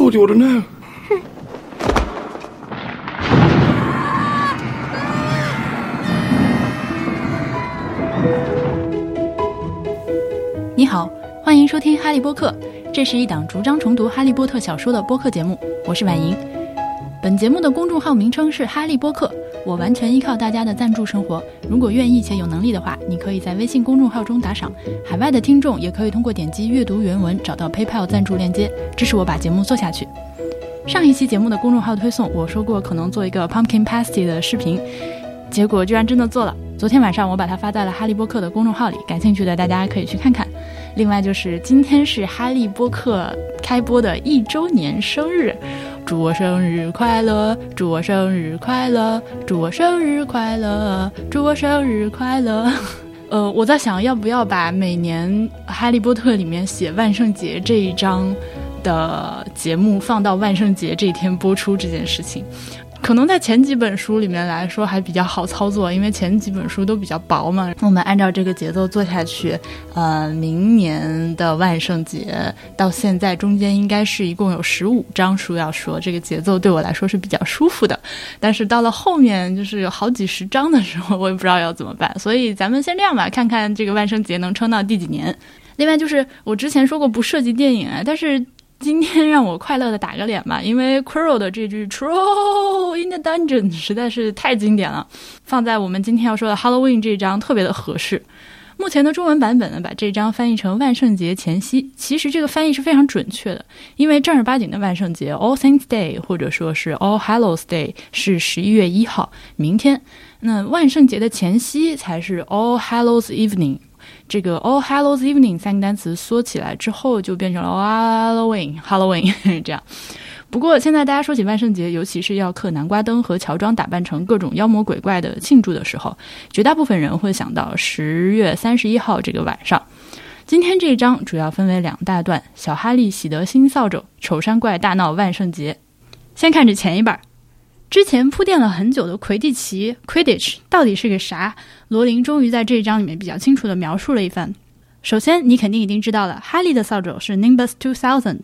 Thought you ought to know. 你好，欢迎收听《哈利波特》，这是一档逐张重读《哈利波特》小说的播客节目，我是婉莹。本节目的公众号名称是哈利波特，我完全依靠大家的赞助生活。如果愿意且有能力的话，你可以在微信公众号中打赏。海外的听众也可以通过点击阅读原文找到 PayPal 赞助链接，支持我把节目做下去。上一期节目的公众号推送，我说过可能做一个 Pumpkin Pasty 的视频，结果居然真的做了。昨天晚上我把它发在了哈利波特的公众号里，感兴趣的大家可以去看看。另外就是今天是哈利波特开播的一周年生日，祝我生日快乐，祝我生日快乐，祝我生日快乐，祝我生日快乐。呃，我在想要不要把每年《哈利波特》里面写万圣节这一章的节目放到万圣节这一天播出这件事情。可能在前几本书里面来说还比较好操作，因为前几本书都比较薄嘛。我们按照这个节奏做下去，呃，明年的万圣节到现在中间应该是一共有十五章书要说，这个节奏对我来说是比较舒服的。但是到了后面就是有好几十章的时候，我也不知道要怎么办。所以咱们先这样吧，看看这个万圣节能撑到第几年。另外就是我之前说过不涉及电影啊，但是。今天让我快乐的打个脸吧，因为 Quirrell 的这句 “Troll in the dungeon” 实在是太经典了，放在我们今天要说的 Halloween 这章特别的合适。目前的中文版本呢，把这章翻译成万圣节前夕，其实这个翻译是非常准确的，因为正儿八经的万圣节 All Saints Day 或者说是 All Hallows Day 是十一月一号，明天，那万圣节的前夕才是 All Hallows Evening。这个 All Hallows Evening 三个单词缩起来之后，就变成了 Halloween Halloween 这样。不过现在大家说起万圣节，尤其是要刻南瓜灯和乔装打扮成各种妖魔鬼怪的庆祝的时候，绝大部分人会想到十月三十一号这个晚上。今天这一章主要分为两大段：小哈利喜得新扫帚，丑山怪大闹万圣节。先看这前一半。之前铺垫了很久的魁地奇 （Quidditch） 到底是个啥？罗琳终于在这一章里面比较清楚地描述了一番。首先，你肯定已经知道了，哈利的扫帚是 Nimbus Two Thousand。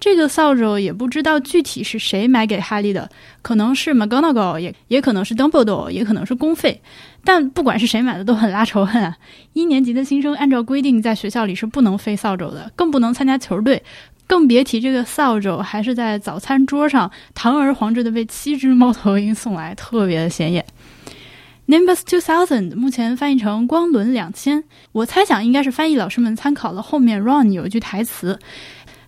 这个扫帚也不知道具体是谁买给哈利的，可能是 McGonagall，也也可能是 Dumbledore，也可能是公费。但不管是谁买的，都很拉仇恨啊！一年级的新生按照规定在学校里是不能飞扫帚的，更不能参加球队。更别提这个扫帚还是在早餐桌上堂而皇之的被七只猫头鹰送来，特别的显眼。Nimbus Two Thousand 目前翻译成光轮两千，我猜想应该是翻译老师们参考了后面 Ron 有一句台词，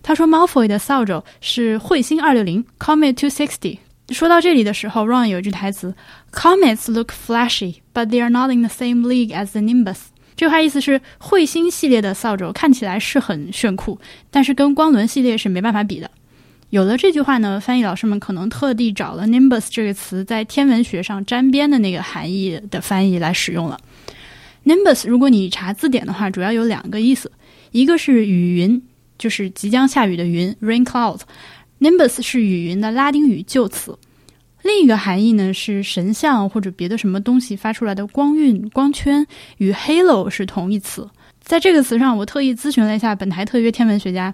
他说 Malfoy 的扫帚是彗星二六零 Comet Two Sixty。说到这里的时候，Ron 有一句台词，Comets look flashy，but they are not in the same league as the Nimbus。这句话意思是，彗星系列的扫帚看起来是很炫酷，但是跟光轮系列是没办法比的。有了这句话呢，翻译老师们可能特地找了 “nimbus” 这个词在天文学上沾边的那个含义的翻译来使用了。nimbus 如果你查字典的话，主要有两个意思，一个是雨云，就是即将下雨的云 （rain clouds），nimbus 是雨云的拉丁语旧词。另一个含义呢是神像或者别的什么东西发出来的光晕、光圈，与 halo 是同义词。在这个词上，我特意咨询了一下本台特约天文学家。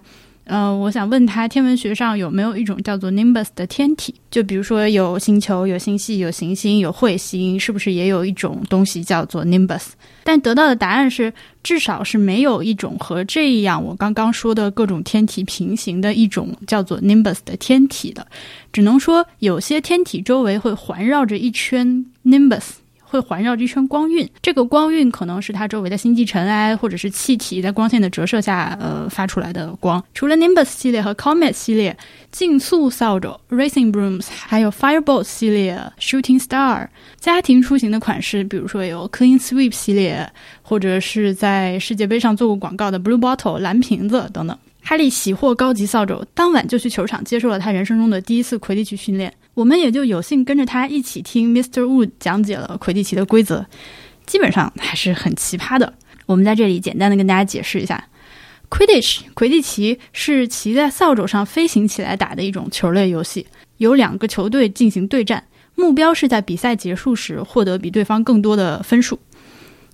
嗯，我想问他，天文学上有没有一种叫做 nimbus 的天体？就比如说有星球、有星系、有行星、有彗星，是不是也有一种东西叫做 nimbus？但得到的答案是，至少是没有一种和这样我刚刚说的各种天体平行的一种叫做 nimbus 的天体的。只能说，有些天体周围会环绕着一圈 nimbus。会环绕着一圈光晕，这个光晕可能是它周围的星际尘埃或者是气体在光线的折射下，呃发出来的光。除了 Nimbus 系列和 Comet 系列，竞速扫帚 Racing Brooms，还有 Fireballs 系列 Shooting Star，家庭出行的款式，比如说有 Clean Sweep 系列，或者是在世界杯上做过广告的 Blue Bottle 蓝瓶子等等。哈利喜获高级扫帚，当晚就去球场接受了他人生中的第一次魁地奇训练。我们也就有幸跟着他一起听 Mr. Wood 讲解了魁地奇的规则，基本上还是很奇葩的。我们在这里简单的跟大家解释一下，Quidditch 魁地奇是骑在扫帚上飞行起来打的一种球类游戏，有两个球队进行对战，目标是在比赛结束时获得比对方更多的分数。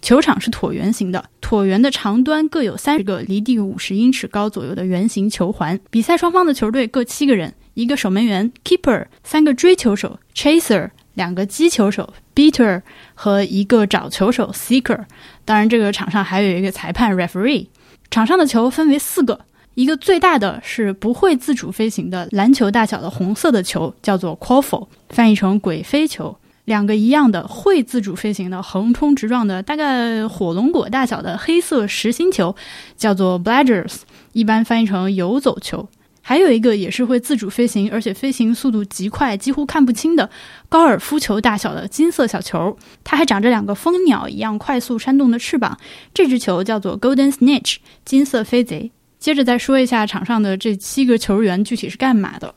球场是椭圆形的，椭圆的长端各有三十个离地五十英尺高左右的圆形球环。比赛双方的球队各七个人，一个守门员 keeper，三个追球手 chaser，两个击球手 beater 和一个找球手 seeker。当然，这个场上还有一个裁判 referee。场上的球分为四个，一个最大的是不会自主飞行的篮球大小的红色的球，叫做 quaffle，翻译成鬼飞球。两个一样的会自主飞行的横冲直撞的大概火龙果大小的黑色实心球，叫做 “bladders”，一般翻译成游走球。还有一个也是会自主飞行，而且飞行速度极快，几乎看不清的高尔夫球大小的金色小球，它还长着两个蜂鸟一样快速扇动的翅膀。这只球叫做 golden snitch，金色飞贼。接着再说一下场上的这七个球员具体是干嘛的。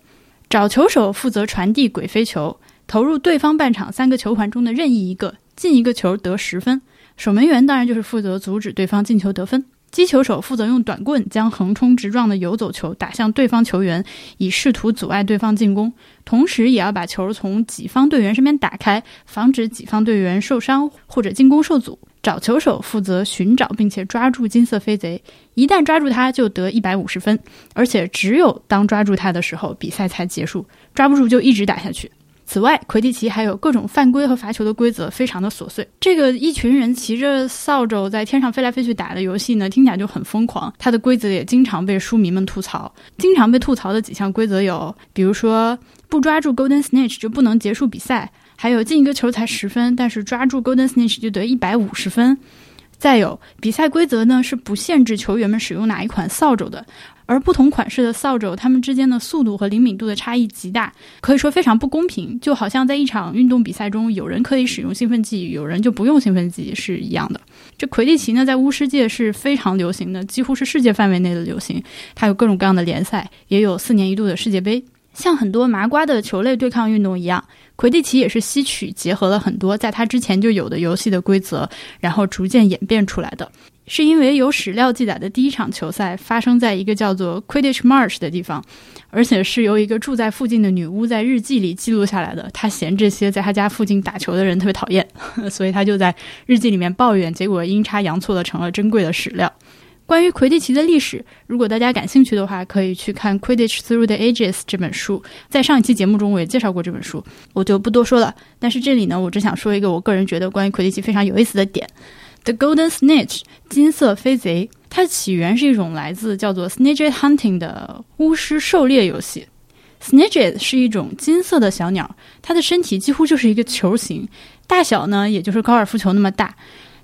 找球手负责传递鬼飞球。投入对方半场三个球环中的任意一个，进一个球得十分。守门员当然就是负责阻止对方进球得分。击球手负责用短棍将横冲直撞的游走球打向对方球员，以试图阻碍对方进攻，同时也要把球从己方队员身边打开，防止己方队员受伤或者进攻受阻。找球手负责寻找并且抓住金色飞贼，一旦抓住他就得一百五十分，而且只有当抓住他的时候比赛才结束，抓不住就一直打下去。此外，魁地奇还有各种犯规和罚球的规则，非常的琐碎。这个一群人骑着扫帚在天上飞来飞去打的游戏呢，听起来就很疯狂。它的规则也经常被书迷们吐槽。经常被吐槽的几项规则有，比如说不抓住 Golden Snitch 就不能结束比赛，还有进一个球才十分，但是抓住 Golden Snitch 就得一百五十分。再有，比赛规则呢是不限制球员们使用哪一款扫帚的。而不同款式的扫帚，它们之间的速度和灵敏度的差异极大，可以说非常不公平。就好像在一场运动比赛中，有人可以使用兴奋剂，有人就不用兴奋剂是一样的。这魁地奇呢，在巫师界是非常流行的，几乎是世界范围内的流行。它有各种各样的联赛，也有四年一度的世界杯。像很多麻瓜的球类对抗运动一样，魁地奇也是吸取结合了很多在它之前就有的游戏的规则，然后逐渐演变出来的。是因为有史料记载的第一场球赛发生在一个叫做 Quidditch Marsh 的地方，而且是由一个住在附近的女巫在日记里记录下来的。她嫌这些在她家附近打球的人特别讨厌，所以她就在日记里面抱怨，结果阴差阳错的成了珍贵的史料。关于魁地奇的历史，如果大家感兴趣的话，可以去看《Quidditch Through the Ages》这本书。在上一期节目中，我也介绍过这本书，我就不多说了。但是这里呢，我只想说一个我个人觉得关于魁地奇非常有意思的点。The Golden Snitch，金色飞贼，它起源是一种来自叫做 Snitch Hunting 的巫师狩猎游戏。Snitch 是一种金色的小鸟，它的身体几乎就是一个球形，大小呢也就是高尔夫球那么大。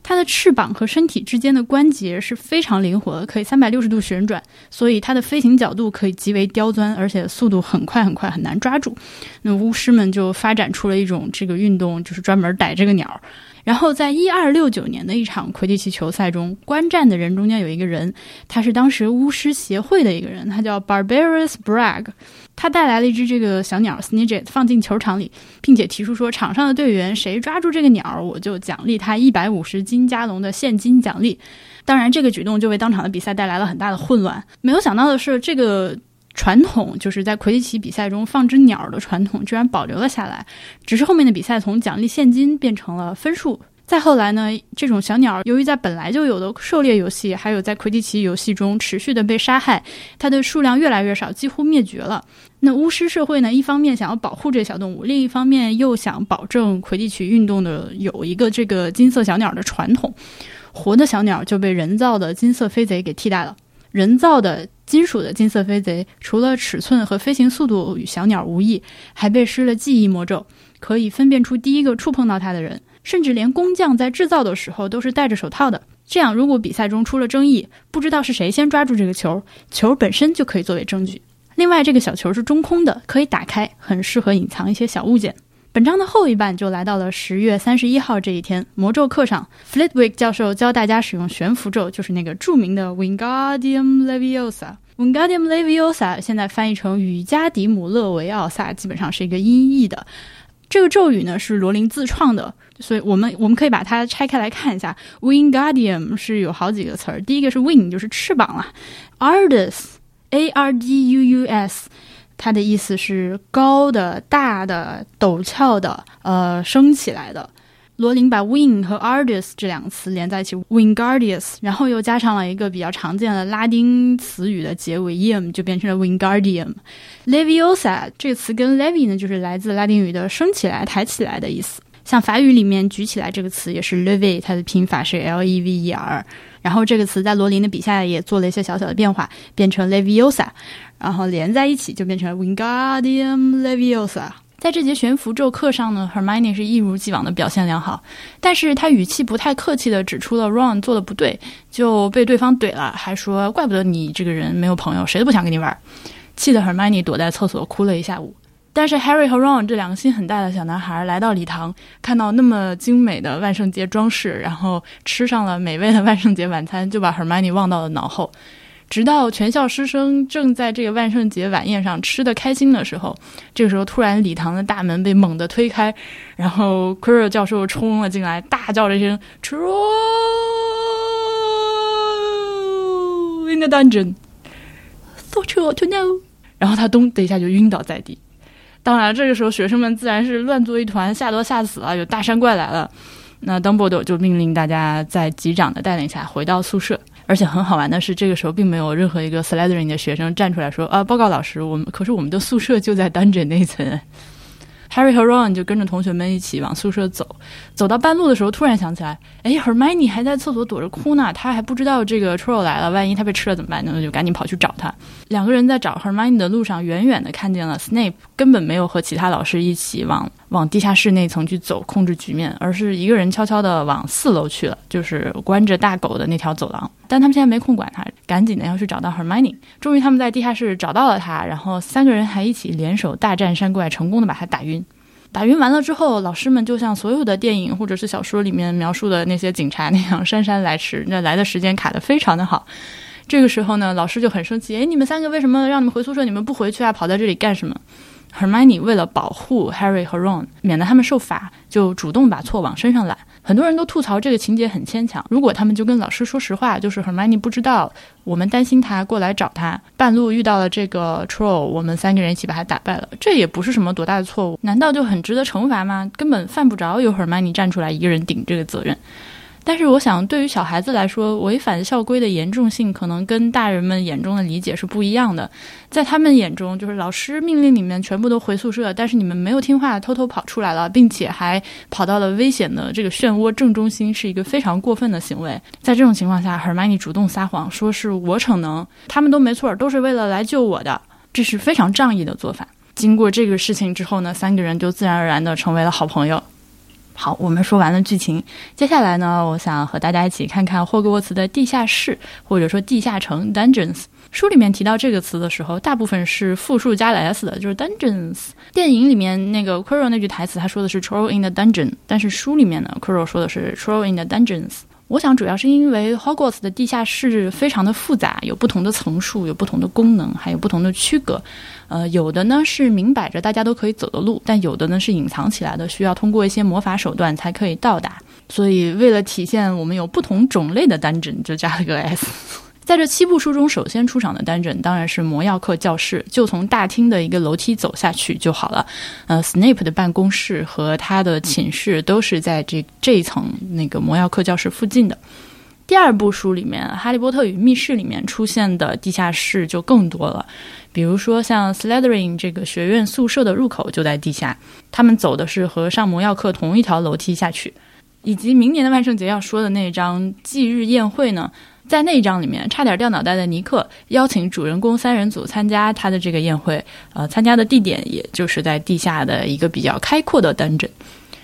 它的翅膀和身体之间的关节是非常灵活的，可以三百六十度旋转，所以它的飞行角度可以极为刁钻，而且速度很快很快，很难抓住。那巫师们就发展出了一种这个运动，就是专门逮这个鸟。然后，在一二六九年的一场魁地奇球赛中，观战的人中间有一个人，他是当时巫师协会的一个人，他叫 Barbarous Bragg，他带来了一只这个小鸟 Snidget 放进球场里，并且提出说，场上的队员谁抓住这个鸟，我就奖励他一百五十金加隆的现金奖励。当然，这个举动就为当场的比赛带来了很大的混乱。没有想到的是，这个。传统就是在魁地奇比赛中放只鸟的传统居然保留了下来，只是后面的比赛从奖励现金变成了分数。再后来呢，这种小鸟由于在本来就有的狩猎游戏，还有在魁地奇游戏中持续的被杀害，它的数量越来越少，几乎灭绝了。那巫师社会呢，一方面想要保护这小动物，另一方面又想保证魁地奇运动的有一个这个金色小鸟的传统，活的小鸟就被人造的金色飞贼给替代了。人造的金属的金色飞贼，除了尺寸和飞行速度与小鸟无异，还被施了记忆魔咒，可以分辨出第一个触碰到它的人。甚至连工匠在制造的时候都是戴着手套的。这样，如果比赛中出了争议，不知道是谁先抓住这个球，球本身就可以作为证据。另外，这个小球是中空的，可以打开，很适合隐藏一些小物件。本章的后一半就来到了十月三十一号这一天，魔咒课上，Flitwick 教授教大家使用悬浮咒，就是那个著名的 Wingardium Leviosa。Wingardium Leviosa 现在翻译成雨加迪姆勒维奥萨，基本上是一个音译的。这个咒语呢是罗琳自创的，所以我们我们可以把它拆开来看一下。Wingardium 是有好几个词儿，第一个是 wing，就是翅膀了。Ardus，A R D U U S，它的意思是高的、大的、陡峭的，呃，升起来的。罗琳把 wing 和 ardus 这两个词连在一起，wingardius，然后又加上了一个比较常见的拉丁词语的结尾 ium，就变成了 wingardium。leviosa 这个词跟 “levi” 呢，就是来自拉丁语的升起来、抬起来的意思。像法语里面举起来这个词也是 “levi”，它的拼法是 l e v e r。然后这个词在罗琳的笔下也做了一些小小的变化，变成 leviosa，然后连在一起就变成了 wingardium leviosa。在这节悬浮咒课上呢，Hermione 是一如既往的表现良好，但是他语气不太客气的指出了 Ron 做的不对，就被对方怼了，还说怪不得你这个人没有朋友，谁都不想跟你玩，气得 Hermione 躲在厕所哭了一下午。但是 Harry 和 Ron 这两个心很大的小男孩来到礼堂，看到那么精美的万圣节装饰，然后吃上了美味的万圣节晚餐，就把 Hermione 忘到了脑后。直到全校师生正在这个万圣节晚宴上吃的开心的时候，这个时候突然礼堂的大门被猛地推开，然后 Quirrell 教授冲了进来，大叫了一声 “Troll in the dungeon”，so true to know。然后他咚的一下就晕倒在地。当然，这个时候学生们自然是乱作一团，吓都吓死了，有大山怪来了。那 Dumbledore 就命令大家在机长的带领下回到宿舍。而且很好玩的是，这个时候并没有任何一个 Slytherin 的学生站出来说：“啊，报告老师，我们可是我们的宿舍就在 Dungeon 那层。” Harry 和 Ron 就跟着同学们一起往宿舍走，走到半路的时候，突然想起来，哎，Hermione 还在厕所躲着哭呢，他还不知道这个 Troll 来了，万一他被吃了怎么办？那就赶紧跑去找他。两个人在找 Hermione 的路上，远远的看见了 Snape，根本没有和其他老师一起往往地下室那层去走控制局面，而是一个人悄悄的往四楼去了，就是关着大狗的那条走廊。但他们现在没空管他，赶紧的要去找到 Hermione。终于他们在地下室找到了他，然后三个人还一起联手大战山怪，成功的把他打晕。打晕完了之后，老师们就像所有的电影或者是小说里面描述的那些警察那样姗姗来迟，那来的时间卡的非常的好。这个时候呢，老师就很生气，哎，你们三个为什么让你们回宿舍，你们不回去啊？跑在这里干什么？Hermione 为了保护 Harry 和 Ron，免得他们受罚，就主动把错往身上揽。很多人都吐槽这个情节很牵强。如果他们就跟老师说实话，就是 Hermione 不知道，我们担心他过来找他，半路遇到了这个 Troll，我们三个人一起把他打败了，这也不是什么多大的错误，难道就很值得惩罚吗？根本犯不着有 Hermione 站出来一个人顶这个责任。但是我想，对于小孩子来说，违反校规的严重性可能跟大人们眼中的理解是不一样的。在他们眼中，就是老师命令你们全部都回宿舍，但是你们没有听话，偷偷跑出来了，并且还跑到了危险的这个漩涡正中心，是一个非常过分的行为。在这种情况下，Hermione 主动撒谎，说是我逞能，他们都没错，都是为了来救我的，这是非常仗义的做法。经过这个事情之后呢，三个人就自然而然的成为了好朋友。好，我们说完了剧情，接下来呢，我想和大家一起看看霍格沃茨的地下室，或者说地下城 （dungeons）。书里面提到这个词的时候，大部分是复数加了 s 的，就是 dungeons。电影里面那个 Quirrell 那句台词，他说的是 troll in the dungeon，但是书里面呢，Quirrell 说的是 troll in the dungeons。我想主要是因为 Hogwarts 的地下室非常的复杂，有不同的层数，有不同的功能，还有不同的区隔。呃，有的呢是明摆着大家都可以走的路，但有的呢是隐藏起来的，需要通过一些魔法手段才可以到达。所以为了体现我们有不同种类的单指就加了个 s。在这七部书中，首先出场的单人当然是魔药课教室，就从大厅的一个楼梯走下去就好了。呃，Snape 的办公室和他的寝室都是在这这一层那个魔药课教室附近的。第二部书里面，《哈利波特与密室》里面出现的地下室就更多了。比如说，像 Slytherin 这个学院宿舍的入口就在地下，他们走的是和上魔药课同一条楼梯下去。以及明年的万圣节要说的那张忌日宴会呢，在那一章里面，差点掉脑袋的尼克邀请主人公三人组参加他的这个宴会，呃，参加的地点也就是在地下的一个比较开阔的 dungeon。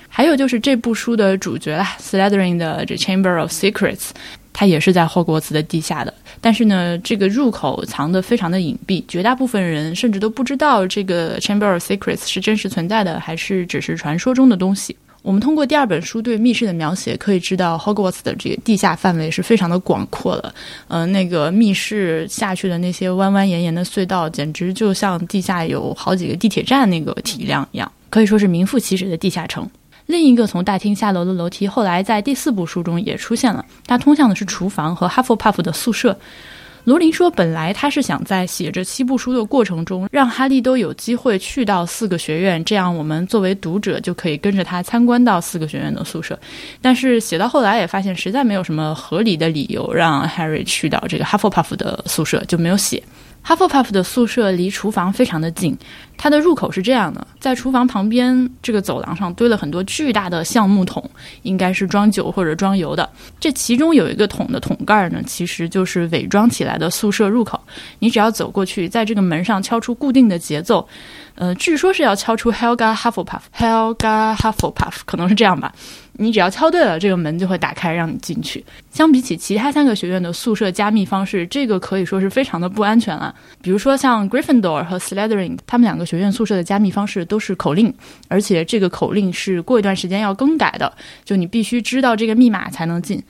还有就是这部书的主角啦，Slytherin 的这 Chamber of Secrets，它也是在霍格沃茨的地下的。但是呢，这个入口藏得非常的隐蔽，绝大部分人甚至都不知道这个 Chamber of Secrets 是真实存在的，还是只是传说中的东西。我们通过第二本书对密室的描写，可以知道 Hogwarts 的这个地下范围是非常的广阔的。呃，那个密室下去的那些弯弯延延的隧道，简直就像地下有好几个地铁站那个体量一样。可以说是名副其实的地下城。另一个从大厅下楼的楼梯，后来在第四部书中也出现了，它通向的是厨房和哈佛帕夫的宿舍。罗琳说：“本来他是想在写这七部书的过程中，让哈利都有机会去到四个学院，这样我们作为读者就可以跟着他参观到四个学院的宿舍。但是写到后来也发现，实在没有什么合理的理由让 Harry 去到这个哈佛帕夫的宿舍，就没有写。”哈佛帕夫的宿舍离厨房非常的近，它的入口是这样的，在厨房旁边这个走廊上堆了很多巨大的橡木桶，应该是装酒或者装油的。这其中有一个桶的桶盖呢，其实就是伪装起来的宿舍入口。你只要走过去，在这个门上敲出固定的节奏。呃，据说是要敲出 Helga Hufflepuff，Helga Hufflepuff，可能是这样吧。你只要敲对了，这个门就会打开，让你进去。相比起其他三个学院的宿舍加密方式，这个可以说是非常的不安全了。比如说像 Gryffindor 和 Slytherin，他们两个学院宿舍的加密方式都是口令，而且这个口令是过一段时间要更改的，就你必须知道这个密码才能进。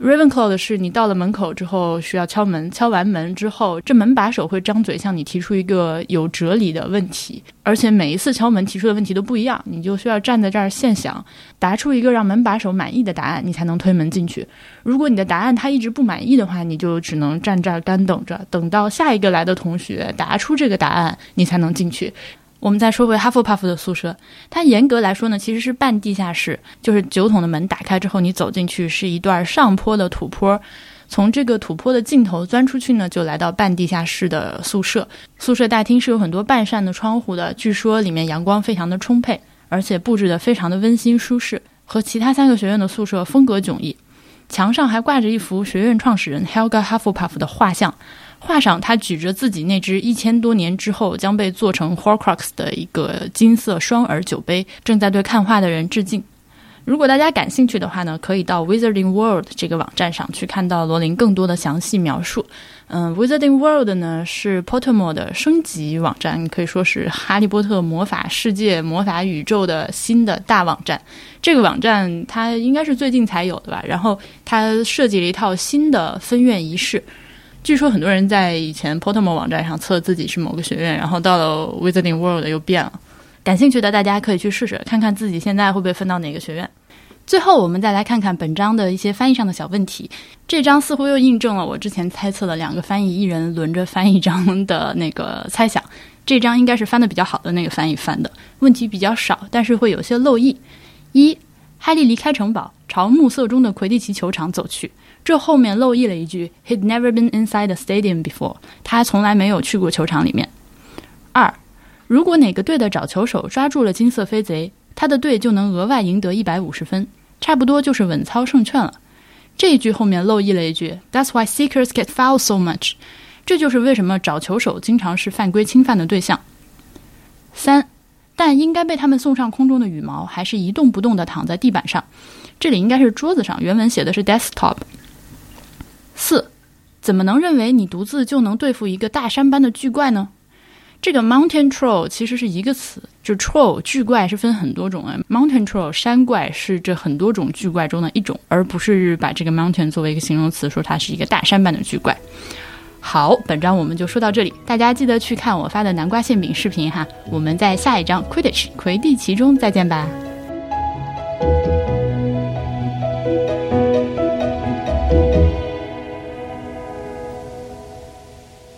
Ravenclaw 的是，你到了门口之后需要敲门，敲完门之后，这门把手会张嘴向你提出一个有哲理的问题，而且每一次敲门提出的问题都不一样，你就需要站在这儿现想，答出一个让门把手满意的答案，你才能推门进去。如果你的答案他一直不满意的话，你就只能站这儿干等着，等到下一个来的同学答出这个答案，你才能进去。我们再说回哈佛帕夫的宿舍，它严格来说呢，其实是半地下室。就是酒桶的门打开之后，你走进去是一段上坡的土坡，从这个土坡的尽头钻出去呢，就来到半地下室的宿舍。宿舍大厅是有很多半扇的窗户的，据说里面阳光非常的充沛，而且布置的非常的温馨舒适，和其他三个学院的宿舍风格迥异。墙上还挂着一幅学院创始人 Helga Hufflepuff 的画像。画上，他举着自己那只一千多年之后将被做成 Horcrux 的一个金色双耳酒杯，正在对看画的人致敬。如果大家感兴趣的话呢，可以到 Wizarding World 这个网站上去看到罗琳更多的详细描述。嗯，Wizarding World 呢是 Pottermore 的升级网站，可以说是哈利波特魔法世界、魔法宇宙的新的大网站。这个网站它应该是最近才有的吧？然后它设计了一套新的分院仪式。据说很多人在以前 Portmo 网站上测自己是某个学院，然后到了 Wizarding World 又变了。感兴趣的大家可以去试试，看看自己现在会不会分到哪个学院。最后，我们再来看看本章的一些翻译上的小问题。这章似乎又印证了我之前猜测的两个翻译一人轮着翻译章的那个猜想。这章应该是翻的比较好的那个翻译翻的，问题比较少，但是会有些漏译。一，哈利离开城堡，朝暮色中的魁地奇球场走去。这后面漏译了一句：“He'd never been inside the stadium before。”他从来没有去过球场里面。二，如果哪个队的找球手抓住了金色飞贼，他的队就能额外赢得一百五十分，差不多就是稳操胜券了。这一句后面漏译了一句：“That's why seekers get fouled so much。”这就是为什么找球手经常是犯规侵犯的对象。三，但应该被他们送上空中的羽毛还是一动不动地躺在地板上，这里应该是桌子上，原文写的是 desktop。四，怎么能认为你独自就能对付一个大山般的巨怪呢？这个 mountain troll 其实是一个词，就 troll 巨怪是分很多种啊。mountain troll 山怪是这很多种巨怪中的一种，而不是把这个 mountain 作为一个形容词，说它是一个大山般的巨怪。好，本章我们就说到这里，大家记得去看我发的南瓜馅饼视频哈。我们在下一章 Quidditch 魁地奇中再见吧。